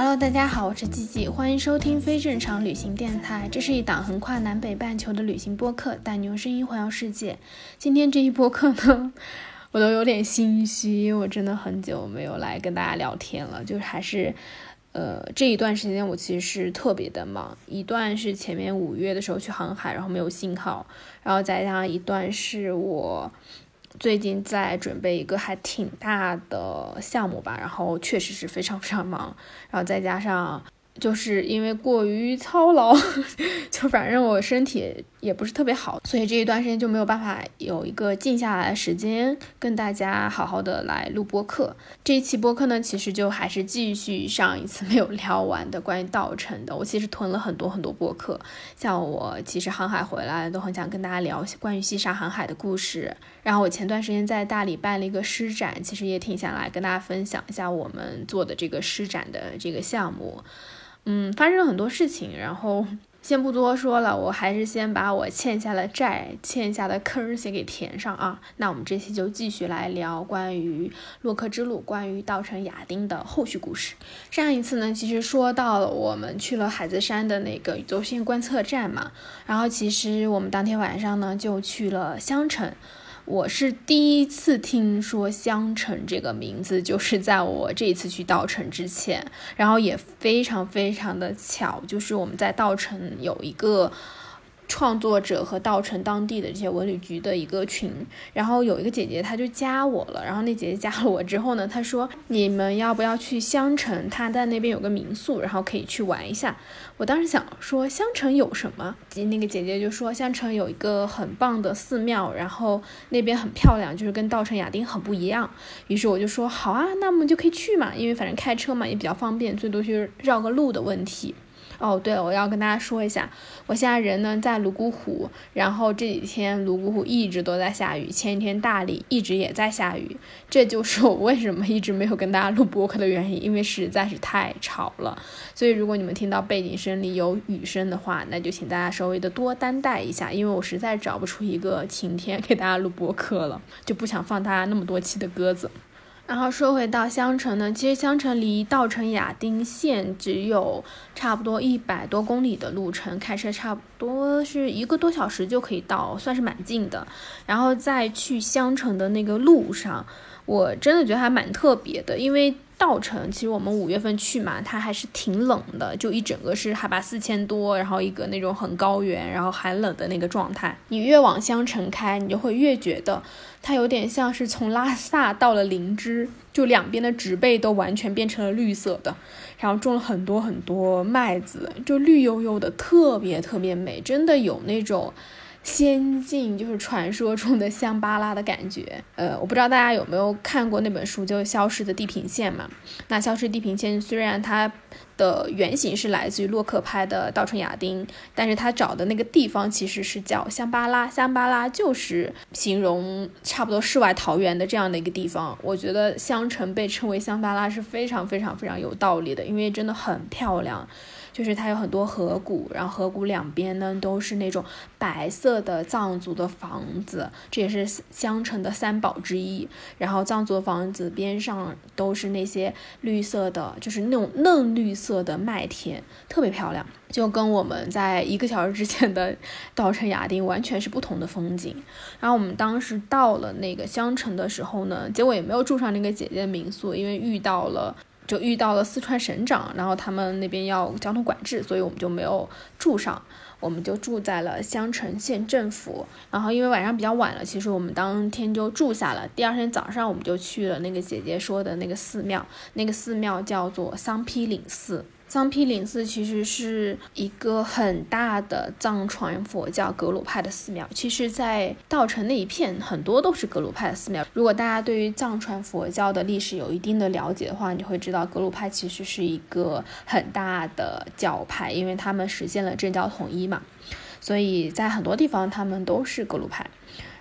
Hello，大家好，我是季季，欢迎收听非正常旅行电台。这是一档横跨南北半球的旅行播客，带你用声音环游世界。今天这一播客呢，我都有点心虚，因为我真的很久没有来跟大家聊天了。就是还是，呃，这一段时间我其实是特别的忙，一段是前面五月的时候去航海，然后没有信号，然后再加上一段是我。最近在准备一个还挺大的项目吧，然后确实是非常非常忙，然后再加上。就是因为过于操劳，就反正我身体也不是特别好，所以这一段时间就没有办法有一个静下来的时间跟大家好好的来录播客。这一期播客呢，其实就还是继续上一次没有聊完的关于稻城的。我其实囤了很多很多播客，像我其实航海回来都很想跟大家聊关于西沙航海的故事。然后我前段时间在大理办了一个施展，其实也挺想来跟大家分享一下我们做的这个施展的这个项目。嗯，发生了很多事情，然后先不多说了，我还是先把我欠下的债、欠下的坑先给填上啊。那我们这期就继续来聊关于洛克之路、关于稻城亚丁的后续故事。上一次呢，其实说到了我们去了海子山的那个宇宙线观测站嘛，然后其实我们当天晚上呢就去了香城。我是第一次听说香橙这个名字，就是在我这一次去稻城之前，然后也非常非常的巧，就是我们在稻城有一个。创作者和稻城当地的这些文旅局的一个群，然后有一个姐姐，她就加我了。然后那姐姐加了我之后呢，她说你们要不要去香城？她在那边有个民宿，然后可以去玩一下。我当时想说香城有什么？那个姐姐就说香城有一个很棒的寺庙，然后那边很漂亮，就是跟稻城亚丁很不一样。于是我就说好啊，那我们就可以去嘛，因为反正开车嘛也比较方便，最多就是绕个路的问题。哦，对，我要跟大家说一下，我现在人呢在泸沽湖，然后这几天泸沽湖一直都在下雨，前几天大理一直也在下雨，这就是 我为什么一直没有跟大家录播客的原因，因为实在是太吵了。所以如果你们听到背景声里有雨声的话，那就请大家稍微的多担待一下，因为我实在找不出一个晴天 给大家录播客了，就不想放大家那么多期的鸽子。然后说回到襄城呢，其实襄城离稻城亚丁县只有差不多一百多公里的路程，开车差不多是一个多小时就可以到，算是蛮近的。然后在去襄城的那个路上，我真的觉得还蛮特别的，因为。稻城其实我们五月份去嘛，它还是挺冷的，就一整个是海拔四千多，然后一个那种很高原，然后寒冷的那个状态。你越往香城开，你就会越觉得它有点像是从拉萨到了林芝，就两边的植被都完全变成了绿色的，然后种了很多很多麦子，就绿油油的，特别特别美，真的有那种。仙境就是传说中的香巴拉的感觉，呃，我不知道大家有没有看过那本书，就《消失的地平线》嘛。那《消失地平线》虽然它的原型是来自于洛克拍的《稻城亚丁》，但是他找的那个地方其实是叫香巴拉，香巴拉就是形容差不多世外桃源的这样的一个地方。我觉得香城被称为香巴拉是非常非常非常有道理的，因为真的很漂亮。就是它有很多河谷，然后河谷两边呢都是那种白色的藏族的房子，这也是香城的三宝之一。然后藏族房子边上都是那些绿色的，就是那种嫩绿色的麦田，特别漂亮，就跟我们在一个小时之前的稻城亚丁完全是不同的风景。然后我们当时到了那个香城的时候呢，结果也没有住上那个姐姐的民宿，因为遇到了。就遇到了四川省长，然后他们那边要交通管制，所以我们就没有住上，我们就住在了襄城县政府。然后因为晚上比较晚了，其实我们当天就住下了。第二天早上我们就去了那个姐姐说的那个寺庙，那个寺庙叫做桑披岭寺。桑毗林寺其实是一个很大的藏传佛教格鲁派的寺庙。其实，在稻城那一片，很多都是格鲁派的寺庙。如果大家对于藏传佛教的历史有一定的了解的话，你会知道格鲁派其实是一个很大的教派，因为他们实现了政教统一嘛。所以在很多地方，他们都是格鲁派。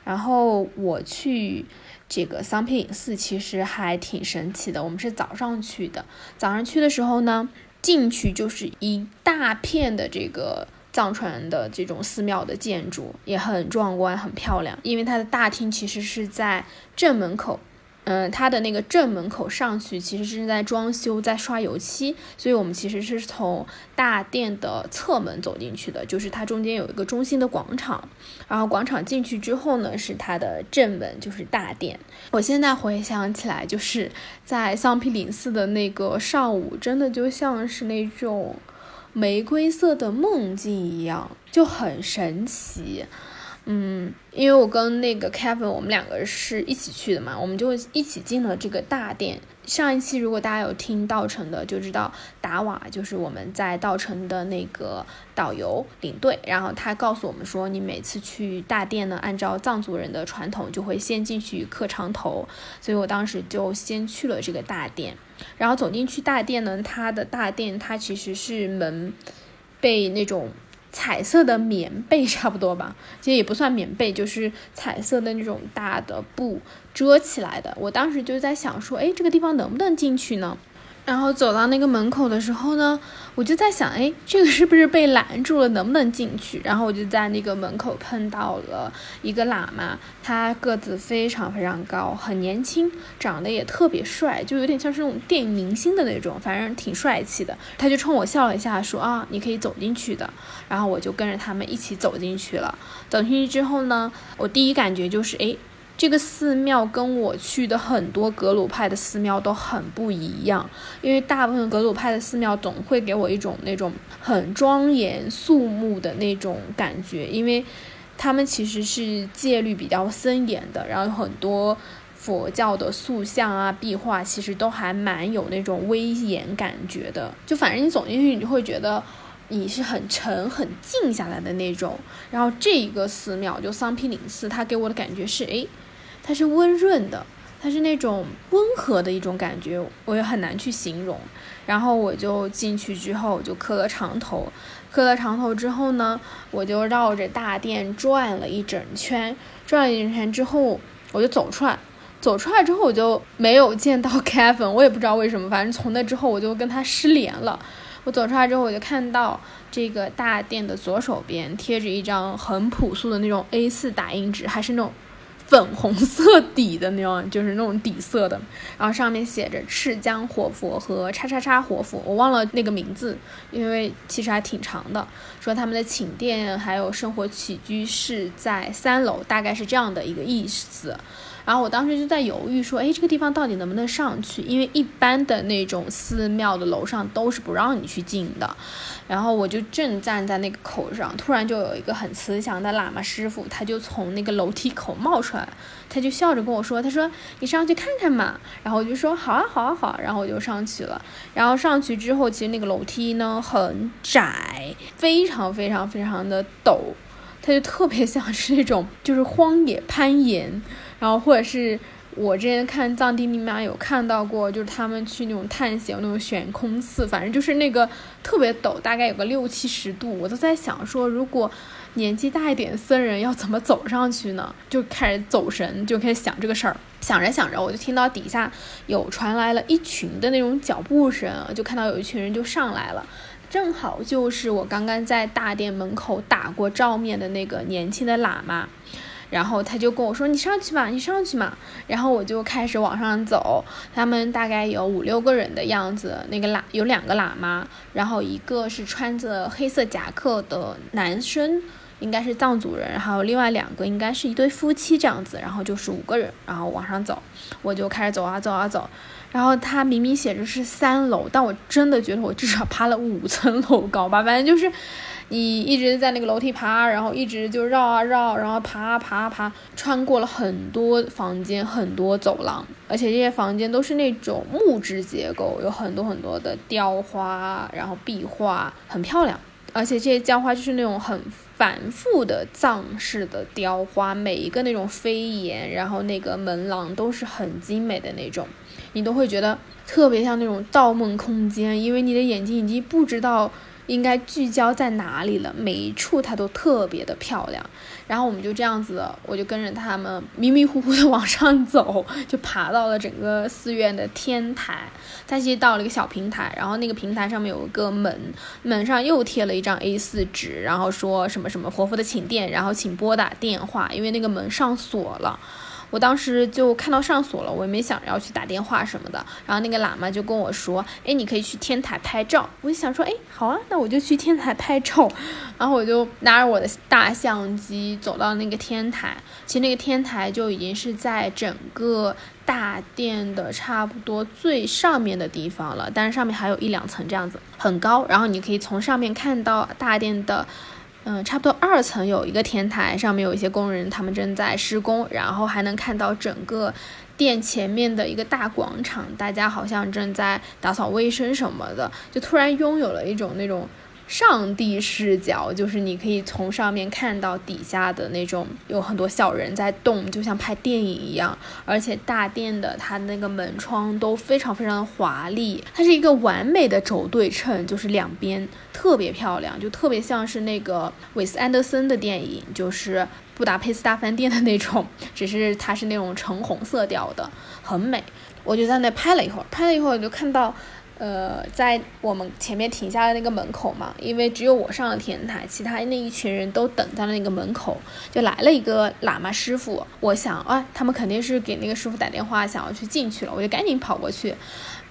然后我去这个桑皮林寺，其实还挺神奇的。我们是早上去的，早上去的时候呢。进去就是一大片的这个藏传的这种寺庙的建筑，也很壮观，很漂亮。因为它的大厅其实是在正门口。嗯，它的那个正门口上去其实是在装修，在刷油漆，所以我们其实是从大殿的侧门走进去的，就是它中间有一个中心的广场，然后广场进去之后呢，是它的正门，就是大殿。我现在回想起来，就是在桑皮林寺的那个上午，真的就像是那种玫瑰色的梦境一样，就很神奇。嗯，因为我跟那个 Kevin，我们两个是一起去的嘛，我们就一起进了这个大殿。上一期如果大家有听稻城的，就知道达瓦就是我们在稻城的那个导游领队，然后他告诉我们说，你每次去大殿呢，按照藏族人的传统，就会先进去磕长头，所以我当时就先去了这个大殿。然后走进去大殿呢，它的大殿它其实是门被那种。彩色的棉被差不多吧，其实也不算棉被，就是彩色的那种大的布遮起来的。我当时就在想说，哎，这个地方能不能进去呢？然后走到那个门口的时候呢，我就在想，哎，这个是不是被拦住了，能不能进去？然后我就在那个门口碰到了一个喇嘛，他个子非常非常高，很年轻，长得也特别帅，就有点像是那种电影明星的那种，反正挺帅气的。他就冲我笑了一下，说啊，你可以走进去的。然后我就跟着他们一起走进去了。走进去之后呢，我第一感觉就是，哎。这个寺庙跟我去的很多格鲁派的寺庙都很不一样，因为大部分格鲁派的寺庙总会给我一种那种很庄严肃穆的那种感觉，因为他们其实是戒律比较森严的，然后很多佛教的塑像啊、壁画其实都还蛮有那种威严感觉的，就反正你走进去，你就会觉得你是很沉、很静下来的那种。然后这一个寺庙就桑毗林寺，它给我的感觉是，哎。它是温润的，它是那种温和的一种感觉，我也很难去形容。然后我就进去之后，就磕了长头，磕了长头之后呢，我就绕着大殿转了一整圈，转了一整圈之后，我就走出来。走出来之后，我就没有见到 Kevin，我也不知道为什么，反正从那之后我就跟他失联了。我走出来之后，我就看到这个大殿的左手边贴着一张很朴素的那种 A4 打印纸，还是那种。粉红色底的那种，就是那种底色的，然后上面写着赤江活佛和叉叉叉活佛，我忘了那个名字，因为其实还挺长的。说他们的寝殿还有生活起居室在三楼，大概是这样的一个意思。然后我当时就在犹豫，说，哎，这个地方到底能不能上去？因为一般的那种寺庙的楼上都是不让你去进的。然后我就正站在那个口上，突然就有一个很慈祥的喇嘛师傅，他就从那个楼梯口冒出来，他就笑着跟我说，他说，你上去看看嘛。然后我就说，好啊，好啊，好。然后我就上去了。然后上去之后，其实那个楼梯呢很窄，非常非常非常的陡，它就特别像是那种就是荒野攀岩。然后或者是我之前看藏地密码有看到过，就是他们去那种探险，那种悬空寺，反正就是那个特别陡，大概有个六七十度。我都在想说，如果年纪大一点的僧人要怎么走上去呢？就开始走神，就开始想这个事儿。想着想着，我就听到底下有传来了一群的那种脚步声，就看到有一群人就上来了，正好就是我刚刚在大殿门口打过照面的那个年轻的喇嘛。然后他就跟我说：“你上去吧，你上去嘛。”然后我就开始往上走。他们大概有五六个人的样子。那个喇有两个喇嘛，然后一个是穿着黑色夹克的男生，应该是藏族人，还有另外两个应该是一对夫妻这样子，然后就是五个人，然后往上走，我就开始走啊走啊走，然后它明明写着是三楼，但我真的觉得我至少爬了五层楼高吧，反正就是。你一直在那个楼梯爬，然后一直就绕啊绕，然后爬啊爬啊爬，穿过了很多房间、很多走廊，而且这些房间都是那种木质结构，有很多很多的雕花，然后壁画，很漂亮。而且这些雕花就是那种很繁复的藏式的雕花，每一个那种飞檐，然后那个门廊都是很精美的那种，你都会觉得特别像那种盗梦空间，因为你的眼睛已经不知道。应该聚焦在哪里了？每一处它都特别的漂亮。然后我们就这样子，我就跟着他们迷迷糊糊的往上走，就爬到了整个寺院的天台。但是到了一个小平台，然后那个平台上面有一个门，门上又贴了一张 A4 纸，然后说什么什么活佛的请殿，然后请拨打电话，因为那个门上锁了。我当时就看到上锁了，我也没想着要去打电话什么的。然后那个喇嘛就跟我说：“哎，你可以去天台拍照。”我就想说：“哎，好啊，那我就去天台拍照。”然后我就拿着我的大相机走到那个天台。其实那个天台就已经是在整个大殿的差不多最上面的地方了，但是上面还有一两层这样子，很高。然后你可以从上面看到大殿的。嗯，差不多二层有一个天台，上面有一些工人，他们正在施工，然后还能看到整个店前面的一个大广场，大家好像正在打扫卫生什么的，就突然拥有了一种那种。上帝视角就是你可以从上面看到底下的那种有很多小人在动，就像拍电影一样。而且大殿的它那个门窗都非常非常的华丽，它是一个完美的轴对称，就是两边特别漂亮，就特别像是那个韦斯安德森的电影，就是布达佩斯大饭店的那种，只是它是那种橙红色调的，很美。我就在那拍了一会儿，拍了一会儿我就看到。呃，在我们前面停下的那个门口嘛，因为只有我上了天台，其他那一群人都等在了那个门口，就来了一个喇嘛师傅。我想啊，他们肯定是给那个师傅打电话，想要去进去了，我就赶紧跑过去。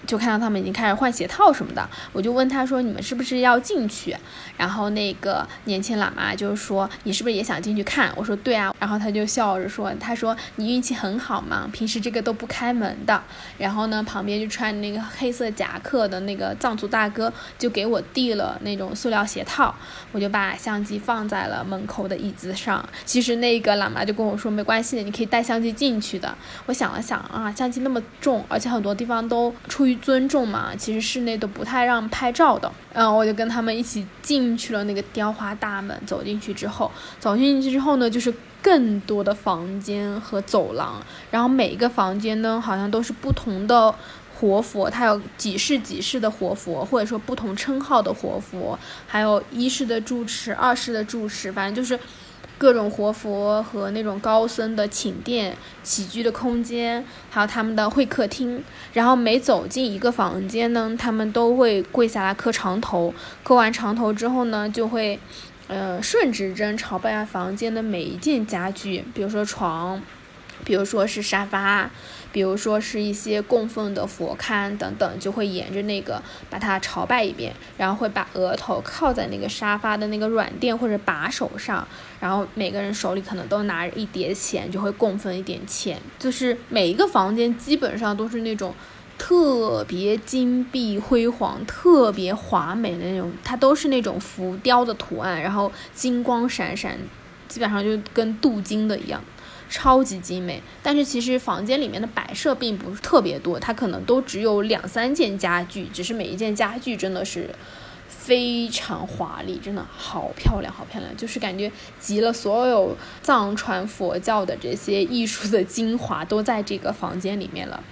就看到他们已经开始换鞋套什么的，我就问他说：“你们是不是要进去？”然后那个年轻喇嘛就是说：“你是不是也想进去看？”我说：“对啊。”然后他就笑着说：“他说你运气很好嘛，平时这个都不开门的。”然后呢，旁边就穿那个黑色夹克的那个藏族大哥就给我递了那种塑料鞋套，我就把相机放在了门口的椅子上。其实那个喇嘛就跟我说：“没关系的，你可以带相机进去的。”我想了想啊，相机那么重，而且很多地方都出于尊重嘛，其实室内都不太让拍照的。嗯，我就跟他们一起进去了那个雕花大门。走进去之后，走进去之后呢，就是更多的房间和走廊。然后每一个房间呢，好像都是不同的活佛，它有几世几世的活佛，或者说不同称号的活佛，还有一世的住持、二世的住持，反正就是。各种活佛和那种高僧的寝殿、起居的空间，还有他们的会客厅。然后每走进一个房间呢，他们都会跪下来磕长头。磕完长头之后呢，就会，呃，顺时针朝拜房间的每一件家具，比如说床，比如说是沙发。比如说是一些供奉的佛龛等等，就会沿着那个把它朝拜一遍，然后会把额头靠在那个沙发的那个软垫或者把手上，然后每个人手里可能都拿着一叠钱，就会供奉一点钱。就是每一个房间基本上都是那种特别金碧辉煌、特别华美的那种，它都是那种浮雕的图案，然后金光闪闪，基本上就跟镀金的一样。超级精美，但是其实房间里面的摆设并不是特别多，它可能都只有两三件家具，只是每一件家具真的是非常华丽，真的好漂亮，好漂亮，就是感觉集了所有藏传佛教的这些艺术的精华都在这个房间里面了。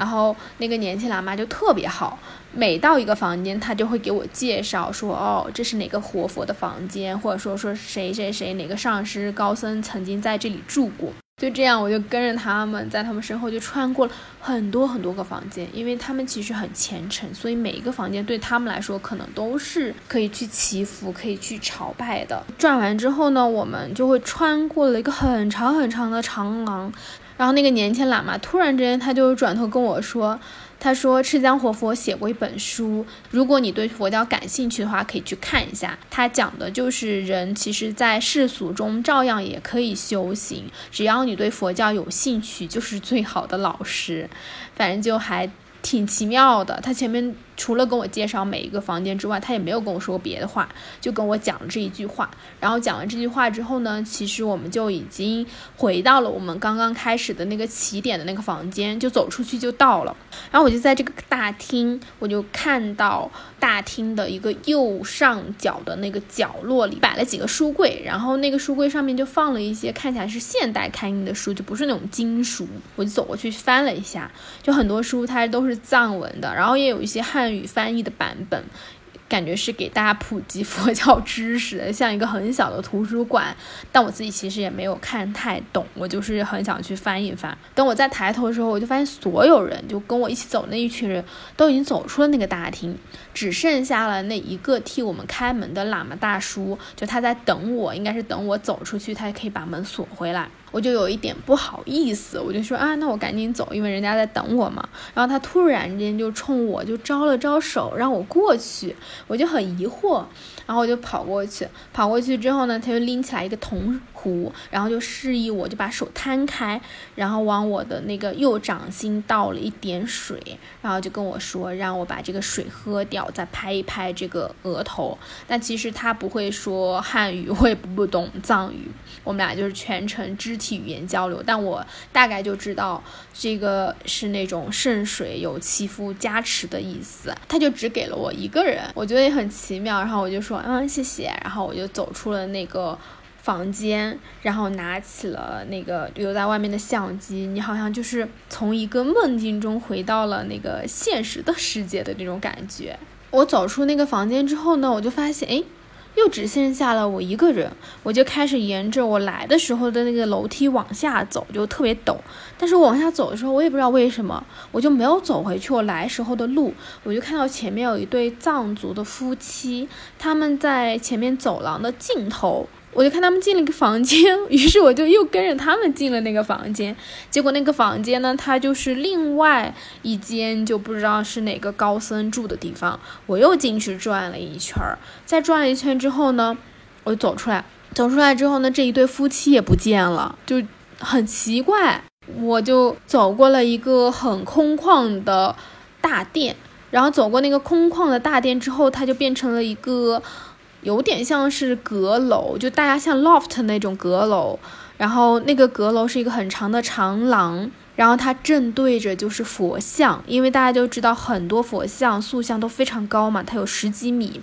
然后那个年轻喇嘛就特别好，每到一个房间，他就会给我介绍说，哦，这是哪个活佛的房间，或者说说谁谁谁哪个上师高僧曾经在这里住过。就这样，我就跟着他们，在他们身后就穿过了很多很多个房间，因为他们其实很虔诚，所以每一个房间对他们来说可能都是可以去祈福、可以去朝拜的。转完之后呢，我们就会穿过了一个很长很长的长廊。然后那个年轻喇嘛突然之间，他就转头跟我说：“他说赤江活佛写过一本书，如果你对佛教感兴趣的话，可以去看一下。他讲的就是人其实，在世俗中照样也可以修行，只要你对佛教有兴趣，就是最好的老师。反正就还挺奇妙的。他前面。除了跟我介绍每一个房间之外，他也没有跟我说别的话，就跟我讲了这一句话。然后讲完这句话之后呢，其实我们就已经回到了我们刚刚开始的那个起点的那个房间，就走出去就到了。然后我就在这个大厅，我就看到大厅的一个右上角的那个角落里摆了几个书柜，然后那个书柜上面就放了一些看起来是现代刊印的书，就不是那种金书。我就走过去翻了一下，就很多书它都是藏文的，然后也有一些汉。语翻译的版本。感觉是给大家普及佛教知识的，像一个很小的图书馆。但我自己其实也没有看太懂，我就是很想去翻一翻。等我再抬头的时候，我就发现所有人就跟我一起走那一群人都已经走出了那个大厅，只剩下了那一个替我们开门的喇嘛大叔，就他在等我，应该是等我走出去，他可以把门锁回来。我就有一点不好意思，我就说啊，那我赶紧走，因为人家在等我嘛。然后他突然间就冲我就招了招手，让我过去。我就很疑惑，然后我就跑过去，跑过去之后呢，他就拎起来一个铜壶，然后就示意我就把手摊开，然后往我的那个右掌心倒了一点水，然后就跟我说让我把这个水喝掉，再拍一拍这个额头。但其实他不会说汉语，我也不懂藏语，我们俩就是全程肢体语言交流，但我大概就知道这个是那种圣水有祈福加持的意思。他就只给了我一个人，我觉得也很奇妙，然后我就说嗯谢谢，然后我就走出了那个。房间，然后拿起了那个留在外面的相机，你好像就是从一个梦境中回到了那个现实的世界的那种感觉。我走出那个房间之后呢，我就发现，哎，就只剩下了我一个人，我就开始沿着我来的时候的那个楼梯往下走，就特别陡。但是我往下走的时候，我也不知道为什么，我就没有走回去我来时候的路，我就看到前面有一对藏族的夫妻，他们在前面走廊的尽头。我就看他们进了一个房间，于是我就又跟着他们进了那个房间。结果那个房间呢，它就是另外一间，就不知道是哪个高僧住的地方。我又进去转了一圈儿，再转了一圈之后呢，我就走出来。走出来之后呢，这一对夫妻也不见了，就很奇怪。我就走过了一个很空旷的大殿，然后走过那个空旷的大殿之后，它就变成了一个。有点像是阁楼，就大家像 loft 那种阁楼，然后那个阁楼是一个很长的长廊，然后它正对着就是佛像，因为大家都知道很多佛像塑像都非常高嘛，它有十几米，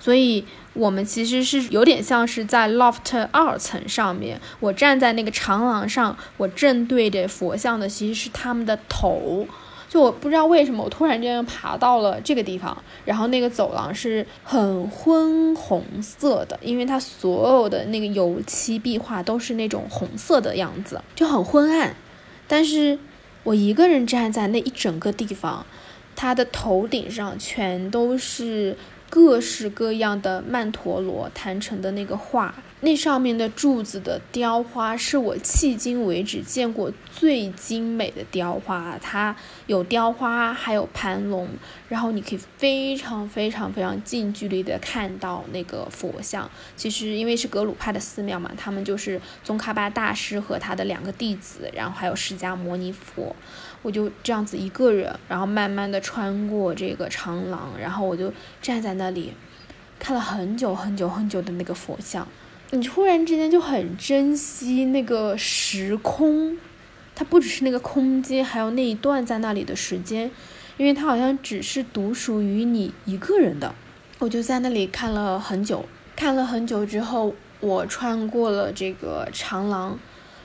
所以我们其实是有点像是在 loft 二层上面，我站在那个长廊上，我正对着佛像的其实是他们的头。就我不知道为什么，我突然间爬到了这个地方，然后那个走廊是很昏红色的，因为它所有的那个油漆壁画都是那种红色的样子，就很昏暗。但是我一个人站在那一整个地方，它的头顶上全都是。各式各样的曼陀罗弹成的那个画，那上面的柱子的雕花是我迄今为止见过最精美的雕花。它有雕花，还有盘龙，然后你可以非常非常非常近距离的看到那个佛像。其实因为是格鲁派的寺庙嘛，他们就是宗喀巴大师和他的两个弟子，然后还有释迦牟尼佛。我就这样子一个人，然后慢慢的穿过这个长廊，然后我就站在那里，看了很久很久很久的那个佛像。你突然之间就很珍惜那个时空，它不只是那个空间，还有那一段在那里的时间，因为它好像只是独属于你一个人的。我就在那里看了很久，看了很久之后，我穿过了这个长廊，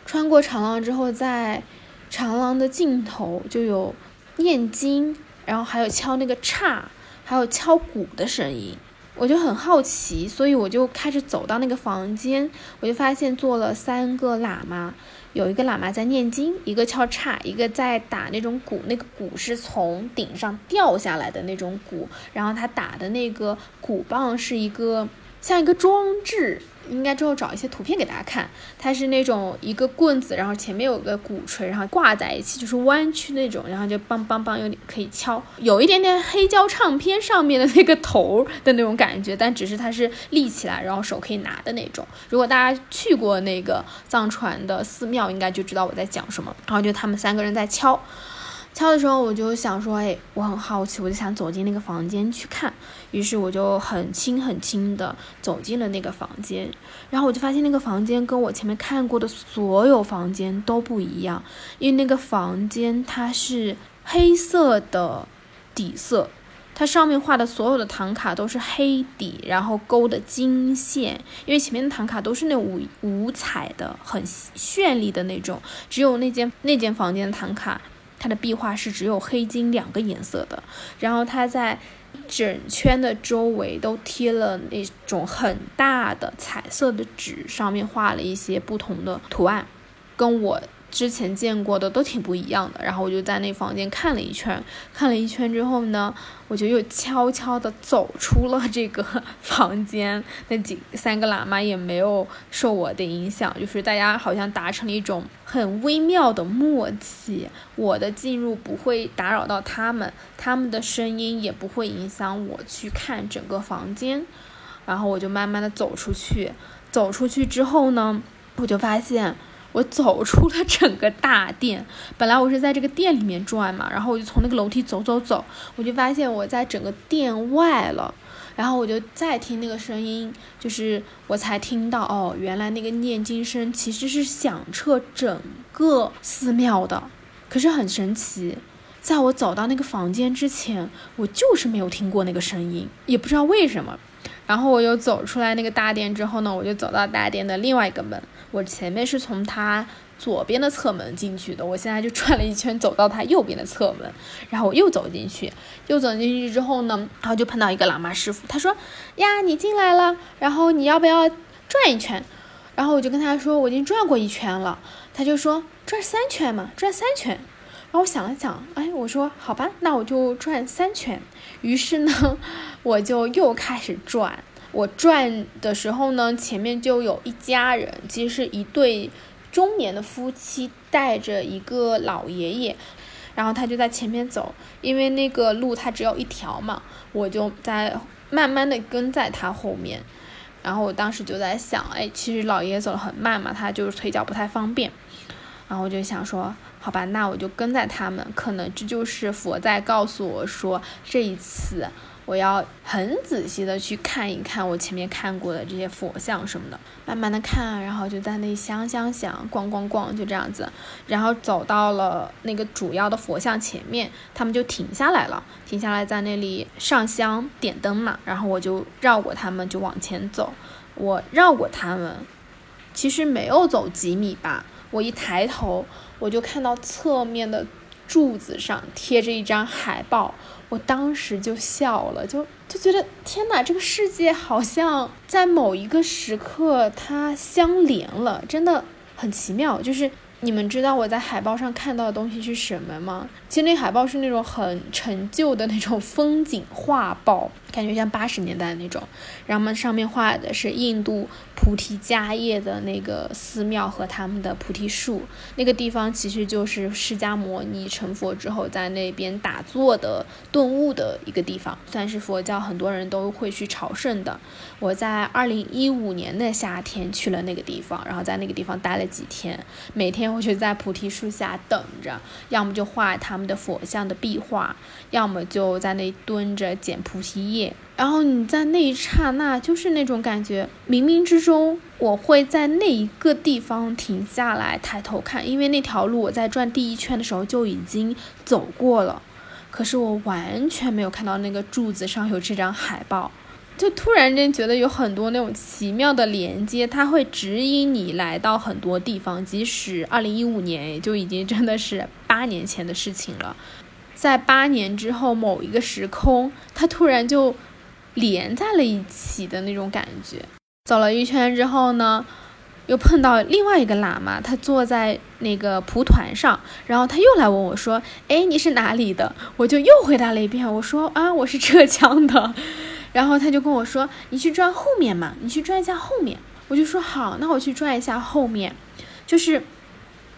穿过长廊之后，在。长廊的尽头就有念经，然后还有敲那个叉，还有敲鼓的声音，我就很好奇，所以我就开始走到那个房间，我就发现坐了三个喇嘛，有一个喇嘛在念经，一个敲叉，一个在打那种鼓，那个鼓是从顶上掉下来的那种鼓，然后他打的那个鼓棒是一个像一个装置。应该之后找一些图片给大家看，它是那种一个棍子，然后前面有个鼓槌，然后挂在一起，就是弯曲那种，然后就梆梆梆，有点可以敲，有一点点黑胶唱片上面的那个头的那种感觉，但只是它是立起来，然后手可以拿的那种。如果大家去过那个藏传的寺庙，应该就知道我在讲什么。然后就他们三个人在敲。敲的时候，我就想说，哎，我很好奇，我就想走进那个房间去看。于是我就很轻很轻的走进了那个房间，然后我就发现那个房间跟我前面看过的所有房间都不一样，因为那个房间它是黑色的底色，它上面画的所有的唐卡都是黑底，然后勾的金线，因为前面的唐卡都是那五五彩的，很绚丽的那种，只有那间那间房间的唐卡。它的壁画是只有黑金两个颜色的，然后它在整圈的周围都贴了那种很大的彩色的纸，上面画了一些不同的图案，跟我。之前见过的都挺不一样的，然后我就在那房间看了一圈，看了一圈之后呢，我就又悄悄地走出了这个房间。那几三个喇嘛也没有受我的影响，就是大家好像达成了一种很微妙的默契，我的进入不会打扰到他们，他们的声音也不会影响我去看整个房间。然后我就慢慢的走出去，走出去之后呢，我就发现。我走出了整个大殿，本来我是在这个店里面转嘛，然后我就从那个楼梯走走走，我就发现我在整个店外了，然后我就再听那个声音，就是我才听到哦，原来那个念经声其实是响彻整个寺庙的，可是很神奇，在我走到那个房间之前，我就是没有听过那个声音，也不知道为什么。然后我又走出来那个大殿之后呢，我就走到大殿的另外一个门。我前面是从它左边的侧门进去的，我现在就转了一圈走到它右边的侧门，然后我又走进去，又走进去之后呢，然后就碰到一个喇嘛师傅，他说：“呀，你进来了，然后你要不要转一圈？”然后我就跟他说：“我已经转过一圈了。”他就说：“转三圈嘛，转三圈。”然后我想了想，哎，我说：“好吧，那我就转三圈。”于是呢。我就又开始转，我转的时候呢，前面就有一家人，其实是一对中年的夫妻带着一个老爷爷，然后他就在前面走，因为那个路它只有一条嘛，我就在慢慢的跟在他后面，然后我当时就在想，哎，其实老爷爷走得很慢嘛，他就是腿脚不太方便，然后我就想说，好吧，那我就跟在他们，可能这就是佛在告诉我说，这一次。我要很仔细的去看一看我前面看过的这些佛像什么的，慢慢的看，然后就在那里想想想，逛逛逛，就这样子，然后走到了那个主要的佛像前面，他们就停下来了，停下来在那里上香点灯嘛，然后我就绕过他们就往前走，我绕过他们，其实没有走几米吧，我一抬头，我就看到侧面的柱子上贴着一张海报。我当时就笑了，就就觉得天哪，这个世界好像在某一个时刻它相连了，真的很奇妙。就是你们知道我在海报上看到的东西是什么吗？其实那海报是那种很陈旧的那种风景画报，感觉像八十年代的那种。然后上面画的是印度菩提迦叶的那个寺庙和他们的菩提树，那个地方其实就是释迦牟尼成佛之后在那边打坐的顿悟的一个地方，算是佛教很多人都会去朝圣的。我在二零一五年的夏天去了那个地方，然后在那个地方待了几天，每天我就在菩提树下等着，要么就画他们。的佛像的壁画，要么就在那蹲着捡菩提叶，然后你在那一刹那，就是那种感觉，冥冥之中我会在那一个地方停下来抬头看，因为那条路我在转第一圈的时候就已经走过了，可是我完全没有看到那个柱子上有这张海报。就突然间觉得有很多那种奇妙的连接，它会指引你来到很多地方。即使二零一五年，也就已经真的是八年前的事情了，在八年之后某一个时空，它突然就连在了一起的那种感觉。走了一圈之后呢，又碰到另外一个喇嘛，他坐在那个蒲团上，然后他又来问我说：“哎，你是哪里的？”我就又回答了一遍，我说：“啊，我是浙江的。”然后他就跟我说：“你去转后面嘛，你去转一下后面。”我就说：“好，那我去转一下后面。”就是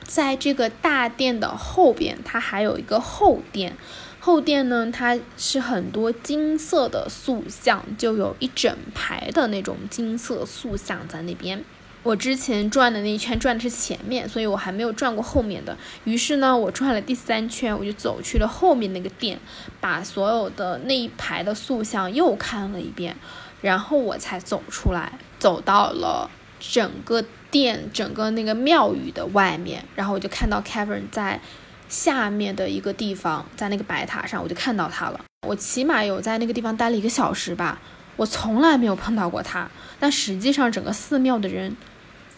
在这个大殿的后边，它还有一个后殿。后殿呢，它是很多金色的塑像，就有一整排的那种金色塑像在那边。我之前转的那一圈转的是前面，所以我还没有转过后面的。于是呢，我转了第三圈，我就走去了后面那个殿，把所有的那一排的塑像又看了一遍，然后我才走出来，走到了整个殿、整个那个庙宇的外面，然后我就看到 Kevin 在。下面的一个地方，在那个白塔上，我就看到他了。我起码有在那个地方待了一个小时吧，我从来没有碰到过他。但实际上，整个寺庙的人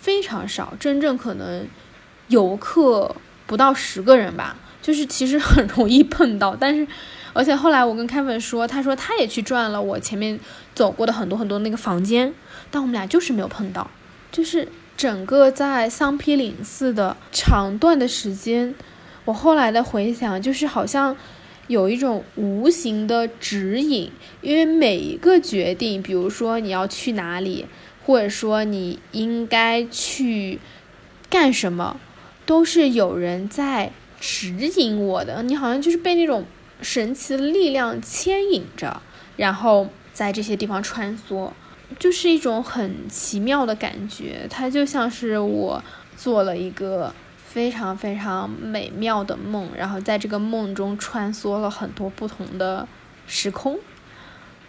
非常少，真正可能游客不到十个人吧。就是其实很容易碰到，但是而且后来我跟 Kevin 说，他说他也去转了我前面走过的很多很多那个房间，但我们俩就是没有碰到。就是整个在桑皮岭寺的长段的时间。我后来的回想，就是好像有一种无形的指引，因为每一个决定，比如说你要去哪里，或者说你应该去干什么，都是有人在指引我的。你好像就是被那种神奇的力量牵引着，然后在这些地方穿梭，就是一种很奇妙的感觉。它就像是我做了一个。非常非常美妙的梦，然后在这个梦中穿梭了很多不同的时空，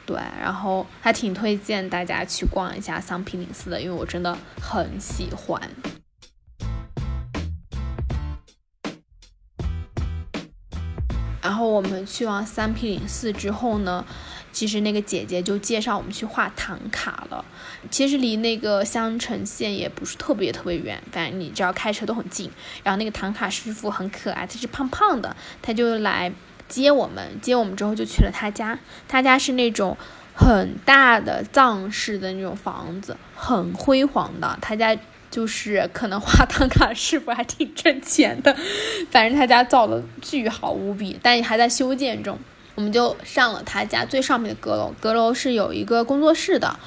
对，然后还挺推荐大家去逛一下桑皮林寺的，因为我真的很喜欢。然后我们去完桑皮林寺之后呢？其实那个姐姐就介绍我们去画唐卡了。其实离那个香城县也不是特别特别远，反正你只要开车都很近。然后那个唐卡师傅很可爱，他是胖胖的，他就来接我们。接我们之后就去了他家，他家是那种很大的藏式的那种房子，很辉煌的。他家就是可能画唐卡师傅还挺挣钱的，反正他家造的巨好无比，但还在修建中。我们就上了他家最上面的阁楼，阁楼是有一个工作室的，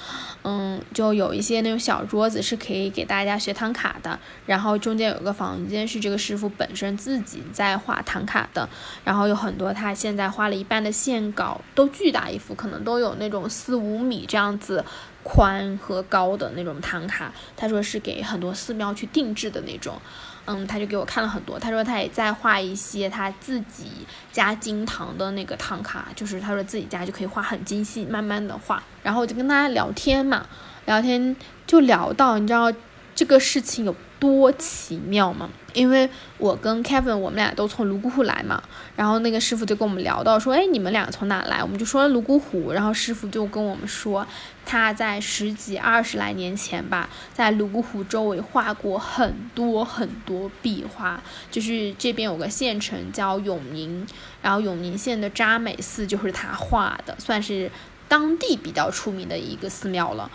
嗯，就有一些那种小桌子是可以给大家学唐卡的，然后中间有个房间是这个师傅本身自己在画唐卡的，然后有很多他现在画了一半的线稿，都巨大一幅，可能都有那种四五米这样子宽和高的那种唐卡，他说是给很多寺庙去定制的那种。嗯，他就给我看了很多。他说他也在画一些他自己家金糖的那个唐卡，就是他说自己家就可以画很精细，慢慢的画。然后我就跟他聊天嘛，聊天就聊到，你知道这个事情有。多奇妙吗！因为我跟 Kevin 我们俩都从泸沽湖来嘛，然后那个师傅就跟我们聊到说，哎，你们俩从哪来？我们就说泸沽湖，然后师傅就跟我们说，他在十几二十来年前吧，在泸沽湖周围画过很多很多壁画，就是这边有个县城叫永宁，然后永宁县的扎美寺就是他画的，算是当地比较出名的一个寺庙了。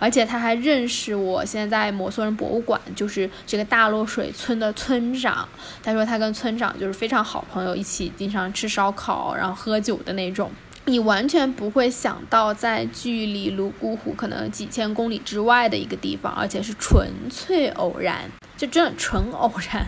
而且他还认识我现在在摩梭人博物馆，就是这个大落水村的村长。他说他跟村长就是非常好朋友，一起经常吃烧烤，然后喝酒的那种。你完全不会想到，在距离泸沽湖可能几千公里之外的一个地方，而且是纯粹偶然，就真的纯偶然。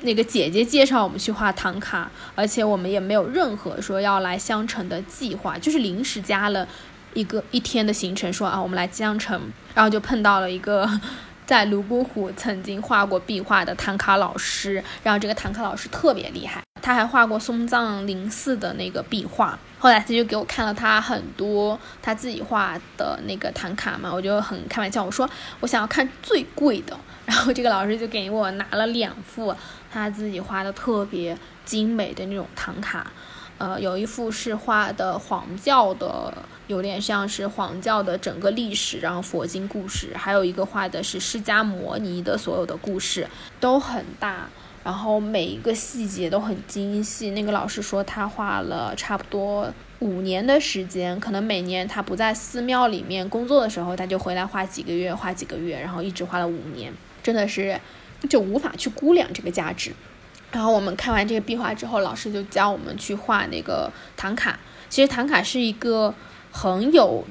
那个姐姐介绍我们去画唐卡，而且我们也没有任何说要来香城的计划，就是临时加了。一个一天的行程，说啊，我们来江城，然后就碰到了一个 在泸沽湖曾经画过壁画的唐卡老师，然后这个唐卡老师特别厉害，他还画过松藏林寺的那个壁画。后来他就给我看了他很多他自己画的那个唐卡嘛，我就很开玩笑，我说我想要看最贵的，然后这个老师就给我拿了两幅他自己画的特别精美的那种唐卡。呃，有一幅是画的黄教的，有点像是黄教的整个历史，然后佛经故事；还有一个画的是释迦摩尼的所有的故事，都很大，然后每一个细节都很精细。那个老师说他画了差不多五年的时间，可能每年他不在寺庙里面工作的时候，他就回来画几个月，画几个月，然后一直画了五年，真的是就无法去估量这个价值。然后我们看完这个壁画之后，老师就教我们去画那个唐卡。其实唐卡是一个很有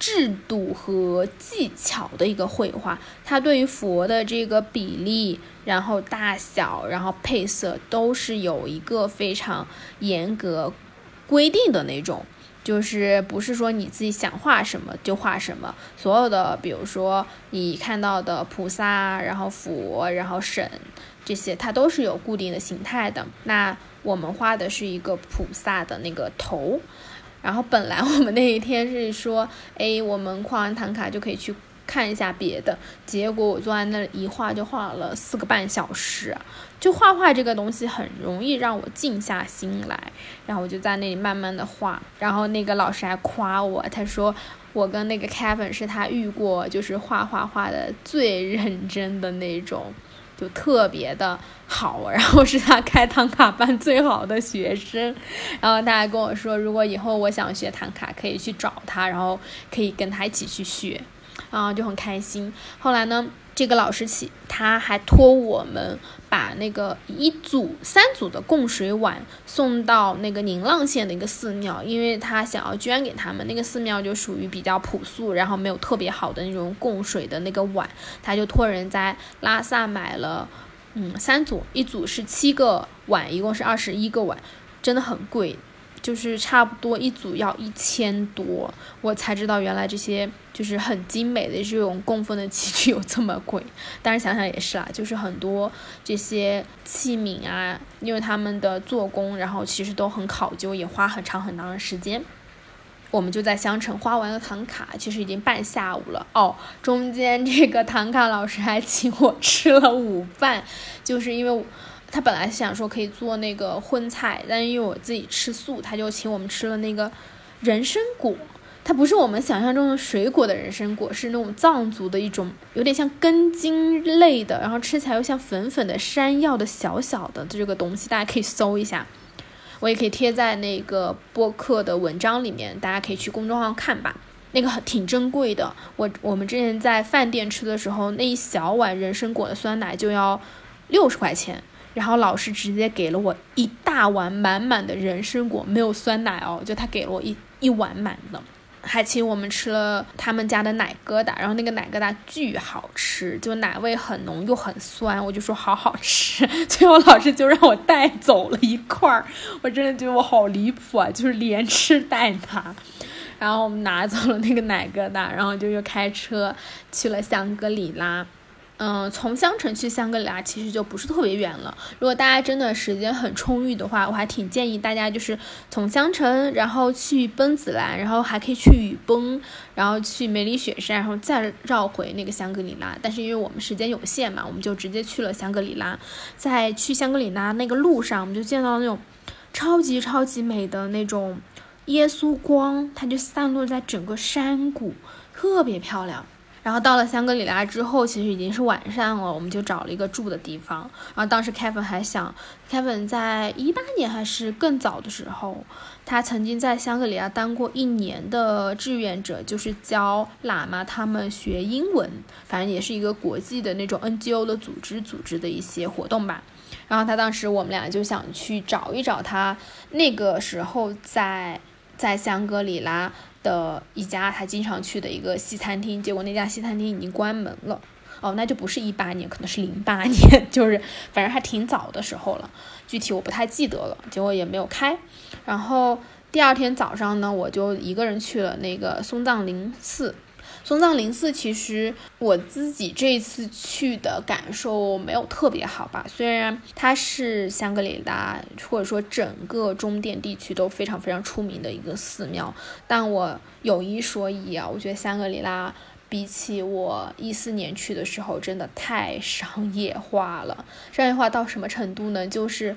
制度和技巧的一个绘画。它对于佛的这个比例，然后大小，然后配色，都是有一个非常严格规定的那种。就是不是说你自己想画什么就画什么，所有的，比如说你看到的菩萨，然后佛，然后神这些，它都是有固定的形态的。那我们画的是一个菩萨的那个头，然后本来我们那一天是说，哎，我们画完唐卡就可以去。看一下别的，结果我坐在那一画就画了四个半小时。就画画这个东西很容易让我静下心来，然后我就在那里慢慢的画。然后那个老师还夸我，他说我跟那个 Kevin 是他遇过就是画画画的最认真的那种，就特别的好。然后是他开唐卡班最好的学生。然后他还跟我说，如果以后我想学唐卡，可以去找他，然后可以跟他一起去学。啊，就很开心。后来呢，这个老师起他还托我们把那个一组三组的供水碗送到那个宁浪县的一个寺庙，因为他想要捐给他们。那个寺庙就属于比较朴素，然后没有特别好的那种供水的那个碗，他就托人在拉萨买了，嗯，三组，一组是七个碗，一共是二十一个碗，真的很贵。就是差不多一组要一千多，我才知道原来这些就是很精美的这种供奉的器具有这么贵。但是想想也是啊，就是很多这些器皿啊，因为他们的做工，然后其实都很考究，也花很长很长的时间。我们就在香城花完了唐卡，其实已经半下午了哦。中间这个唐卡老师还请我吃了午饭，就是因为。他本来想说可以做那个荤菜，但因为我自己吃素，他就请我们吃了那个人参果。它不是我们想象中的水果的人参果，是那种藏族的一种，有点像根茎类的，然后吃起来又像粉粉的山药的小小的这个东西，大家可以搜一下，我也可以贴在那个播客的文章里面，大家可以去公众号看吧。那个很挺珍贵的，我我们之前在饭店吃的时候，那一小碗人参果的酸奶就要六十块钱。然后老师直接给了我一大碗满满的人参果，没有酸奶哦，就他给了我一一碗满的，还请我们吃了他们家的奶疙瘩，然后那个奶疙瘩巨好吃，就奶味很浓又很酸，我就说好好吃，最后老师就让我带走了一块儿，我真的觉得我好离谱啊，就是连吃带拿，然后我们拿走了那个奶疙瘩，然后就又开车去了香格里拉。嗯，从香城去香格里拉其实就不是特别远了。如果大家真的时间很充裕的话，我还挺建议大家就是从香城，然后去奔子栏，然后还可以去雨崩，然后去梅里雪山，然后再绕回那个香格里拉。但是因为我们时间有限嘛，我们就直接去了香格里拉。在去香格里拉那个路上，我们就见到那种超级超级美的那种耶稣光，它就散落在整个山谷，特别漂亮。然后到了香格里拉之后，其实已经是晚上了，我们就找了一个住的地方。然后当时 Kevin 还想，Kevin 在一八年还是更早的时候，他曾经在香格里拉当过一年的志愿者，就是教喇嘛他们学英文，反正也是一个国际的那种 NGO 的组织组织的一些活动吧。然后他当时我们俩就想去找一找他那个时候在在香格里拉。的一家他经常去的一个西餐厅，结果那家西餐厅已经关门了。哦，那就不是一八年，可能是零八 年，就是反正还挺早的时候了，具体我不太记得了。结果也没有开。然后第二天早上呢，我就一个人去了那个松藏林寺。松藏林寺其实我自己这次去的感受没有特别好吧，虽然它是香格里拉或者说整个中甸地区都非常非常出名的一个寺庙，但我有一说一啊，我觉得香格里拉比起我一四年去的时候真的太商业化了，商业化到什么程度呢？就是。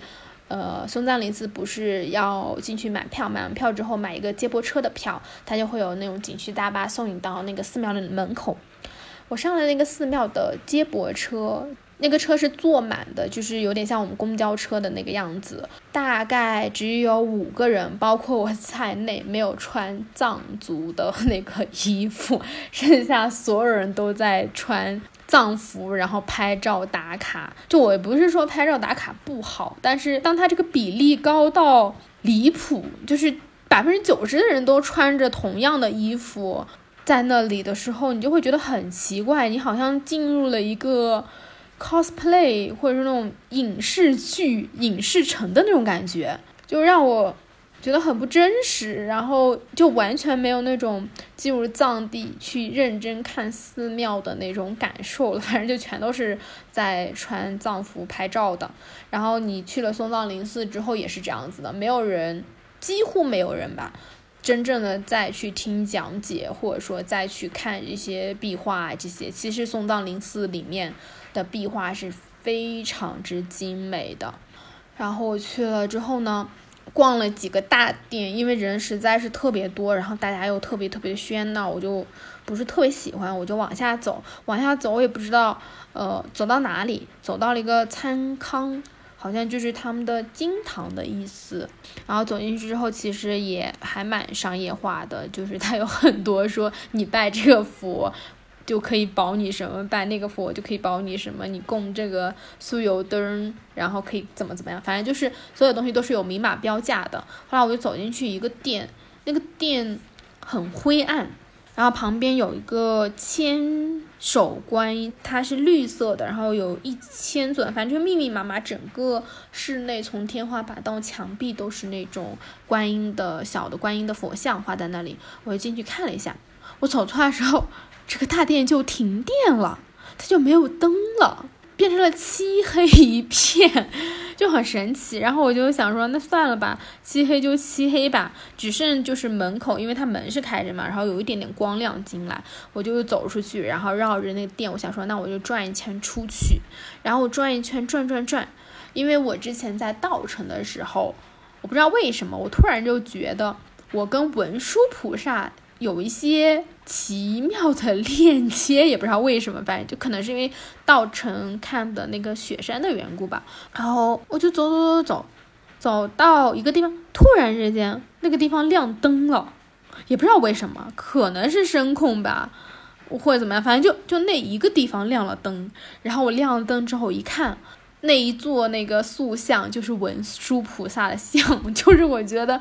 呃，松赞林寺不是要进去买票，买完票之后买一个接驳车的票，它就会有那种景区大巴送你到那个寺庙的门口。我上了那个寺庙的接驳车，那个车是坐满的，就是有点像我们公交车的那个样子，大概只有五个人，包括我在内，没有穿藏族的那个衣服，剩下所有人都在穿。藏服，然后拍照打卡。就我也不是说拍照打卡不好，但是当它这个比例高到离谱，就是百分之九十的人都穿着同样的衣服在那里的时候，你就会觉得很奇怪，你好像进入了一个 cosplay 或者是那种影视剧、影视城的那种感觉，就让我。觉得很不真实，然后就完全没有那种进入藏地去认真看寺庙的那种感受了。反正就全都是在穿藏服拍照的。然后你去了松藏林寺之后也是这样子的，没有人，几乎没有人吧，真正的再去听讲解，或者说再去看一些壁画这些。其实松藏林寺里面的壁画是非常之精美的。然后我去了之后呢？逛了几个大店，因为人实在是特别多，然后大家又特别特别喧闹，我就不是特别喜欢，我就往下走，往下走，我也不知道，呃，走到哪里，走到了一个参康，好像就是他们的金堂的意思，然后走进去之后，其实也还蛮商业化的，就是它有很多说你拜这个佛。就可以保你什么，拜那个佛就可以保你什么，你供这个酥油灯，然后可以怎么怎么样，反正就是所有东西都是有明码标价的。后来我就走进去一个店，那个店很灰暗，然后旁边有一个千手观音，它是绿色的，然后有一千尊，反正就密密麻麻，整个室内从天花板到墙壁都是那种观音的小的观音的佛像画在那里。我就进去看了一下，我走出来的时候。这个大殿就停电了，它就没有灯了，变成了漆黑一片，就很神奇。然后我就想说，那算了吧，漆黑就漆黑吧，只剩就是门口，因为它门是开着嘛，然后有一点点光亮进来，我就走出去，然后绕着那个店，我想说，那我就转一圈出去。然后我转一圈，转转转，因为我之前在稻城的时候，我不知道为什么，我突然就觉得我跟文殊菩萨。有一些奇妙的链接，也不知道为什么，反正就可能是因为稻城看的那个雪山的缘故吧。然后我就走走走走，走到一个地方，突然之间那个地方亮灯了，也不知道为什么，可能是声控吧，或者怎么样，反正就就那一个地方亮了灯。然后我亮了灯之后一看，那一座那个塑像就是文殊菩萨的像，就是我觉得。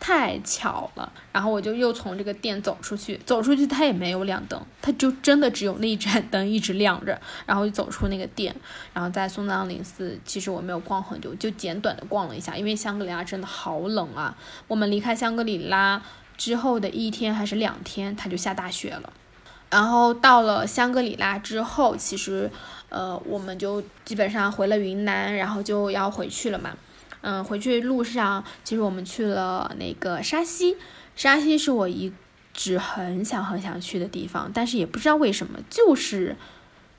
太巧了，然后我就又从这个店走出去，走出去它也没有亮灯，它就真的只有那一盏灯一直亮着，然后就走出那个店，然后在松赞林寺，其实我没有逛很久，就简短的逛了一下，因为香格里拉真的好冷啊。我们离开香格里拉之后的一天还是两天，它就下大雪了。然后到了香格里拉之后，其实，呃，我们就基本上回了云南，然后就要回去了嘛。嗯，回去路上，其实我们去了那个沙溪。沙溪是我一直很想很想去的地方，但是也不知道为什么，就是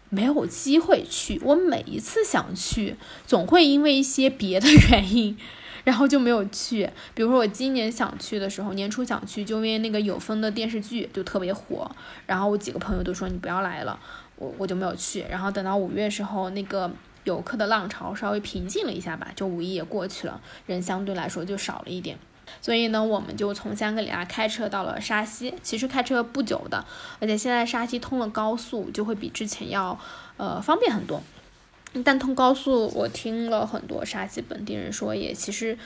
没有机会去。我每一次想去，总会因为一些别的 原因，然后就没有去。比如说我今年想去的时候，年初想去，就因为那个有风的电视剧就特别火，然后我几个朋友都说你不要来了，我我就没有去。然后等到五月时候，那个。游客的浪潮稍微平静了一下吧，就五一也过去了，人相对来说就少了一点，所以呢，我们就从香格里拉开车到了沙溪。其实开车不久的，而且现在沙溪通了高速，就会比之前要呃方便很多。但通高速，我听了很多沙溪本地人说，也其实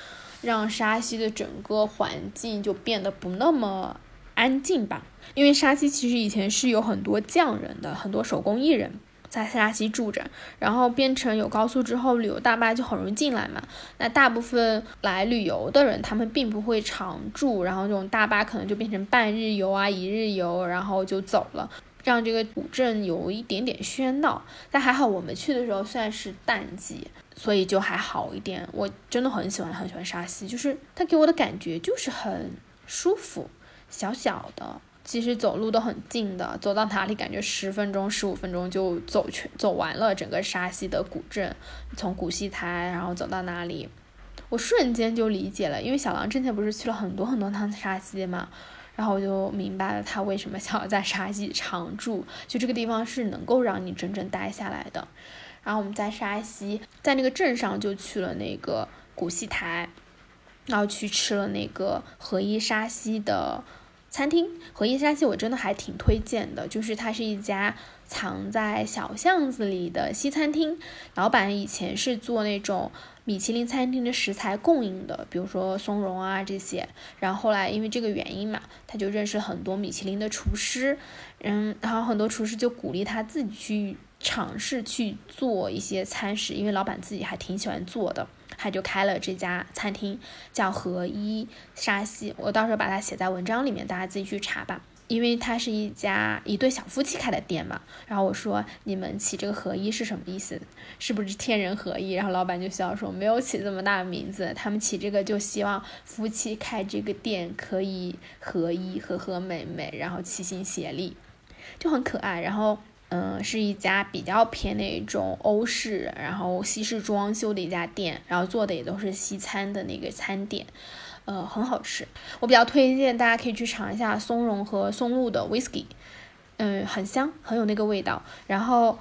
让沙溪的整个环境就变得不那么安静吧。因为沙溪其实以前是有很多匠人的，很多手工艺人。在沙溪住着，然后变成有高速之后，旅游大巴就很容易进来嘛。那大部分来旅游的人，他们并不会常住，然后这种大巴可能就变成半日游啊、一日游，然后就走了，让这个古镇有一点点喧闹。但还好，我们去的时候算是淡季，所以就还好一点。我真的很喜欢很喜欢沙溪，就是它给我的感觉就是很舒服，小小的。其实走路都很近的，走到哪里感觉十分钟、十五分钟就走全走完了整个沙溪的古镇。从古戏台，然后走到哪里，我瞬间就理解了。因为小狼之前不是去了很多很多趟沙溪嘛，然后我就明白了他为什么想要在沙溪常住。就这个地方是能够让你真正待下来的。然后我们在沙溪，在那个镇上就去了那个古戏台，然后去吃了那个合一沙溪的。餐厅。和一沙西我真的还挺推荐的，就是它是一家藏在小巷子里的西餐厅，老板以前是做那种。米其林餐厅的食材供应的，比如说松茸啊这些，然后后来因为这个原因嘛，他就认识很多米其林的厨师，嗯，然后很多厨师就鼓励他自己去尝试去做一些餐食，因为老板自己还挺喜欢做的，他就开了这家餐厅，叫合一沙西，我到时候把它写在文章里面，大家自己去查吧。因为它是一家一对小夫妻开的店嘛，然后我说你们起这个合一是什么意思？是不是天人合一？然后老板就笑说没有起这么大的名字，他们起这个就希望夫妻开这个店可以合一，和和美美，然后齐心协力，就很可爱。然后嗯，是一家比较偏那种欧式，然后西式装修的一家店，然后做的也都是西餐的那个餐点。呃，很好吃，我比较推荐大家可以去尝一下松茸和松露的 whisky，嗯，很香，很有那个味道，然后。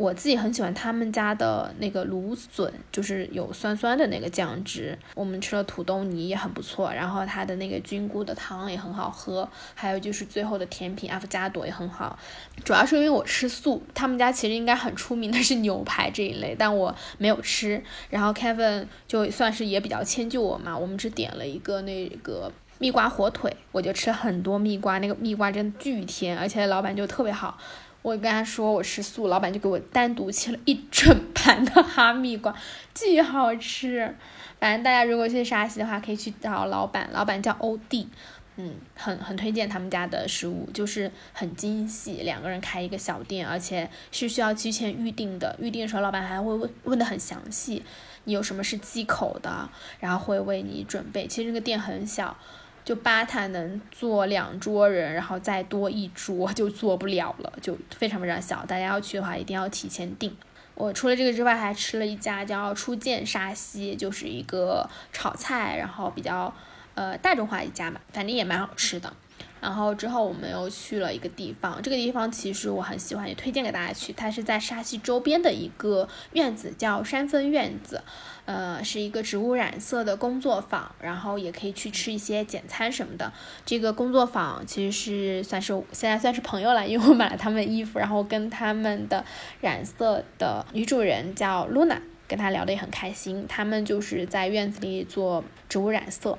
我自己很喜欢他们家的那个芦笋，就是有酸酸的那个酱汁。我们吃了土豆泥也很不错，然后它的那个菌菇的汤也很好喝，还有就是最后的甜品阿芙加朵也很好。主要是因为我吃素，他们家其实应该很出名的是牛排这一类，但我没有吃。然后 Kevin 就算是也比较迁就我嘛，我们只点了一个那个蜜瓜火腿，我就吃很多蜜瓜，那个蜜瓜真的巨甜，而且老板就特别好。我跟他说我吃素，老板就给我单独切了一整盘的哈密瓜，巨好吃。反正大家如果去沙溪的话，可以去找老板，老板叫欧弟，嗯，很很推荐他们家的食物，就是很精细，两个人开一个小店，而且是需要提前预定的。预定的时候，老板还会问问的很详细，你有什么是忌口的，然后会为你准备。其实这个店很小。就吧台能坐两桌人，然后再多一桌就坐不了了，就非常非常小。大家要去的话，一定要提前订。我除了这个之外，还吃了一家叫初见沙溪，就是一个炒菜，然后比较呃大众化一家嘛，反正也蛮好吃的。然后之后我们又去了一个地方，这个地方其实我很喜欢，也推荐给大家去。它是在沙溪周边的一个院子，叫山峰院子，呃，是一个植物染色的工作坊，然后也可以去吃一些简餐什么的。这个工作坊其实是算是现在算是朋友了，因为我买了他们的衣服，然后跟他们的染色的女主人叫 Luna，跟她聊得也很开心。他们就是在院子里做植物染色。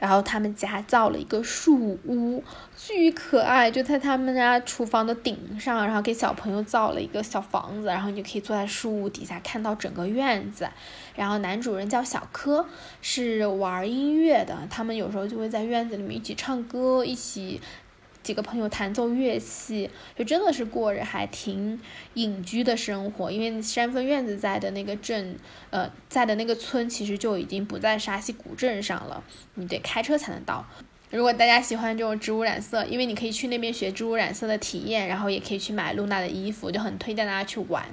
然后他们家造了一个树屋，巨可爱，就在他们家厨房的顶上，然后给小朋友造了一个小房子，然后你就可以坐在树屋底下看到整个院子。然后男主人叫小柯，是玩音乐的，他们有时候就会在院子里面一起唱歌，一起。几个朋友弹奏乐器，就真的是过着还挺隐居的生活。因为山峰院子在的那个镇，呃，在的那个村其实就已经不在沙溪古镇上了，你得开车才能到。如果大家喜欢这种植物染色，因为你可以去那边学植物染色的体验，然后也可以去买露娜的衣服，就很推荐大家去玩。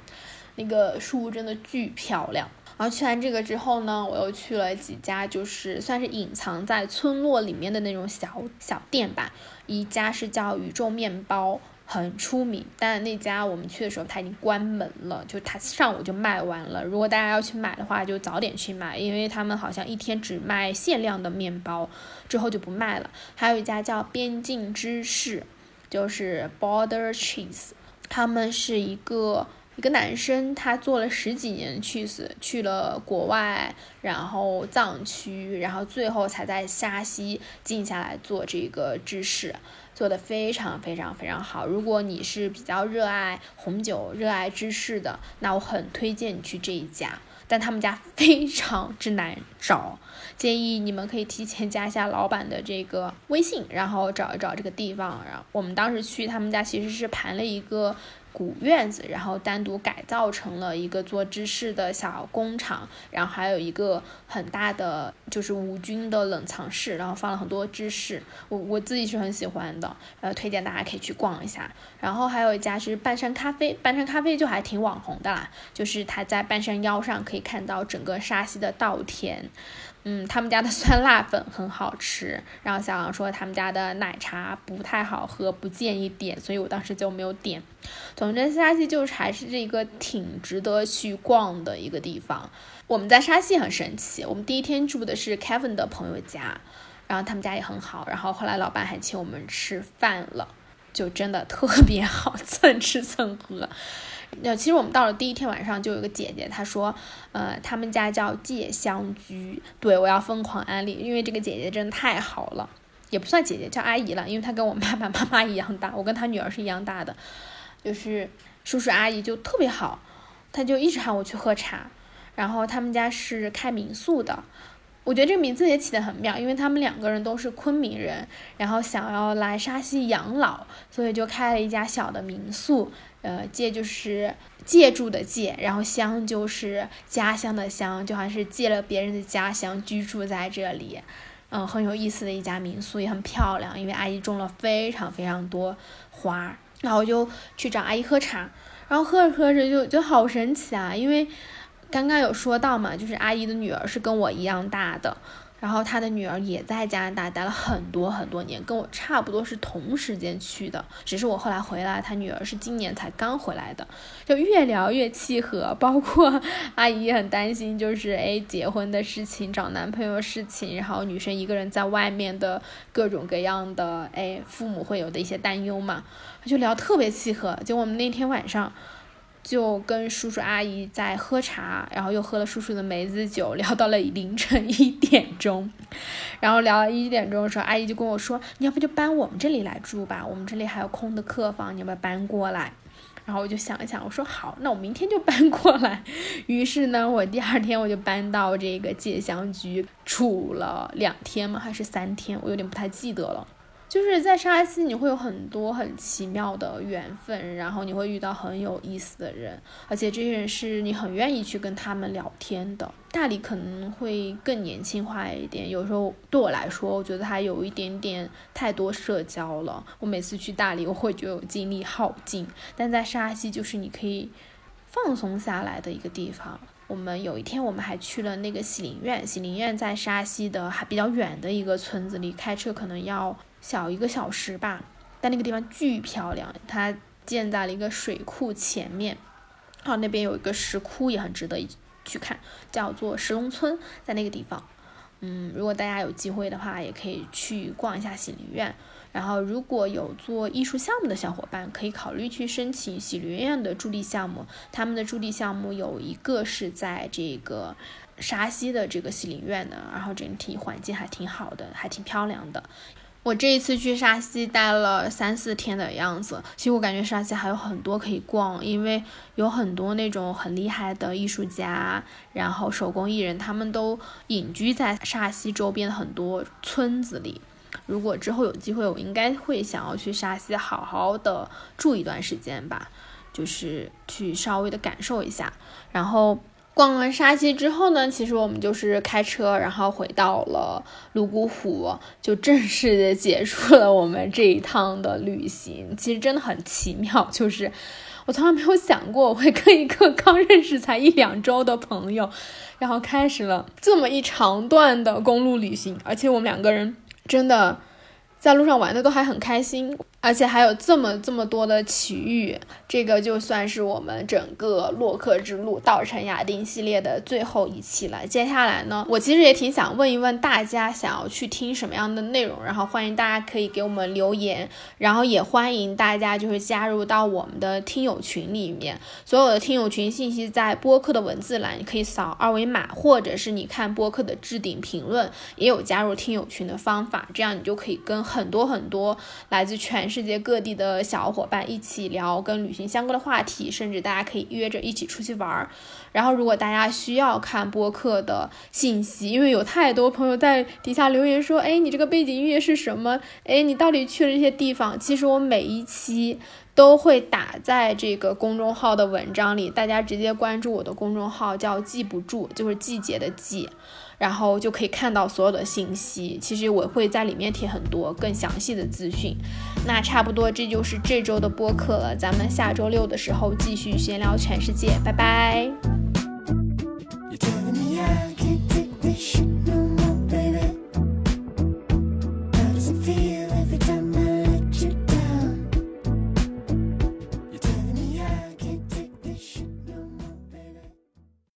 那个树屋真的巨漂亮。然后去完这个之后呢，我又去了几家，就是算是隐藏在村落里面的那种小小店吧。一家是叫宇宙面包，很出名，但那家我们去的时候它已经关门了，就它上午就卖完了。如果大家要去买的话，就早点去买，因为他们好像一天只卖限量的面包，之后就不卖了。还有一家叫边境芝士，就是 Border Cheese，他们是一个。一个男生，他做了十几年去死，去了国外，然后藏区，然后最后才在沙溪静下来做这个芝士，做的非常非常非常好。如果你是比较热爱红酒、热爱芝士的，那我很推荐你去这一家。但他们家非常之难找，建议你们可以提前加一下老板的这个微信，然后找一找这个地方。然后我们当时去他们家其实是盘了一个。古院子，然后单独改造成了一个做芝士的小工厂，然后还有一个很大的就是无菌的冷藏室，然后放了很多芝士，我我自己是很喜欢的，呃，推荐大家可以去逛一下。然后还有一家是半山咖啡，半山咖啡就还挺网红的啦，就是它在半山腰上可以看到整个沙溪的稻田。嗯，他们家的 酸辣粉很好吃，然后小杨说他们家的奶茶不太好喝，不建议点，所以我当时就没有点。总之，沙溪就是还是这个挺值得去逛的一个地方。我们在沙溪很神奇，我们第一天住的是 Kevin 的朋友家，然后他们家也很好，然后后来老板还请我们吃饭了，就真的特别好，蹭吃蹭喝。那其实我们到了第一天晚上，就有个姐姐她说，呃，他们家叫芥香居，对我要疯狂安利，因为这个姐姐真的太好了，也不算姐姐，叫阿姨了，因为她跟我爸爸妈妈一样大，我跟她女儿是一样大的，就是叔叔阿姨就特别好，她就一直喊我去喝茶，然后他们家是开民宿的。我觉得这个名字也起得很妙，因为他们两个人都是昆明人，然后想要来沙溪养老，所以就开了一家小的民宿。呃，借就是借住的借，然后乡就是家乡的乡，就好像是借了别人的家乡居住在这里。嗯，很有意思的一家民宿，也很漂亮，因为阿姨种了非常非常多花。然后我就去找阿姨喝茶，然后喝着喝着就就好神奇啊，因为。刚刚有说到嘛，就是阿姨的女儿是跟我一样大的，然后他的女儿也在加拿大待了很多很多年，跟我差不多是同时间去的，只是我后来回来，他女儿是今年才刚回来的，就越聊越契合。包括 阿姨也很担心，就是哎结婚的事情、找男朋友的事情，然后女生一个人在外面的各种各样的哎父母会有的一些担忧嘛，就聊特别契合。就我们那天晚上。就跟叔叔阿姨在喝茶，然后又喝了叔叔的梅子酒，聊到了凌晨一点钟。然后聊到一点钟的时候，阿姨就跟我说：“你要不就搬我们这里来住吧，我们这里还有空的客房，你要不要搬过来？”然后我就想一想，我说：“好，那我明天就搬过来。”于是呢，我第二天我就搬到这个芥香居住了两天嘛？还是三天？我有点不太记得了。就是在沙溪，你会有很多很奇妙的缘分，然后你会遇到很有意思的人，而且这些人是你很愿意去跟他们聊天的。大理可能会更年轻化一点，有时候对我来说，我觉得它有一点点太多社交了。我每次去大理，我会觉得我精力耗尽，但在沙溪就是你可以放松下来的一个地方。我们有一天，我们还去了那个喜林苑，喜林苑在沙溪的还比较远的一个村子里，开车可能要。小一个小时吧，但那个地方巨漂亮，它建在了一个水库前面，然后那边有一个石窟也很值得一去看，叫做石龙村，在那个地方。嗯，如果大家有机会的话，也可以去逛一下喜林苑。然后，如果有做艺术项目的小伙伴，可以考虑去申请喜林苑的驻地项目。他们的驻地项目有一个是在这个沙溪的这个喜林苑的，然后整体环境还挺好的，还挺漂亮的。我这一次去沙溪待了三四天的样子，其实我感觉沙溪还有很多可以逛，因为有很多那种很厉害的艺术家，然后手工艺人，他们都隐居在沙溪周边的很多村子里。如果之后有机会，我应该会想要去沙溪好好的住一段时间吧，就是去稍微的感受一下，然后。逛完沙溪之后呢，其实我们就是开车，然后回到了泸沽湖，就正式的结束了我们这一趟的旅行。其实真的很奇妙，就是我从来没有想过我会跟一个刚认识才一两周的朋友，然后开始了这么一长段的公路旅行，而且我们两个人真的在路上玩的都还很开心。而且还有这么这么多的奇遇，这个就算是我们整个洛克之路稻城亚丁系列的最后一期了。接下来呢，我其实也挺想问一问大家，想要去听什么样的内容，然后欢迎大家可以给我们留言，然后也欢迎大家就是加入到我们的听友群里面。所有的听友群信息在播客的文字栏，你可以扫二维码，或者是你看播客的置顶评论，也有加入听友群的方法，这样你就可以跟很多很多来自全世界各地的小伙伴一起聊跟旅行相关的话题，甚至大家可以约着一起出去玩儿。然后，如果大家需要看播客的信息，因为有太多朋友在底下留言说：“哎，你这个背景音乐是什么？哎，你到底去了这些地方？”其实我每一期都会打在这个公众号的文章里，大家直接关注我的公众号，叫“记不住”，就是季节的季。然后就可以看到所有的信息。其实我会在里面贴很多更详细的资讯。那差不多这就是这周的播客了咱们下周六的时候继续闲聊全世界拜拜。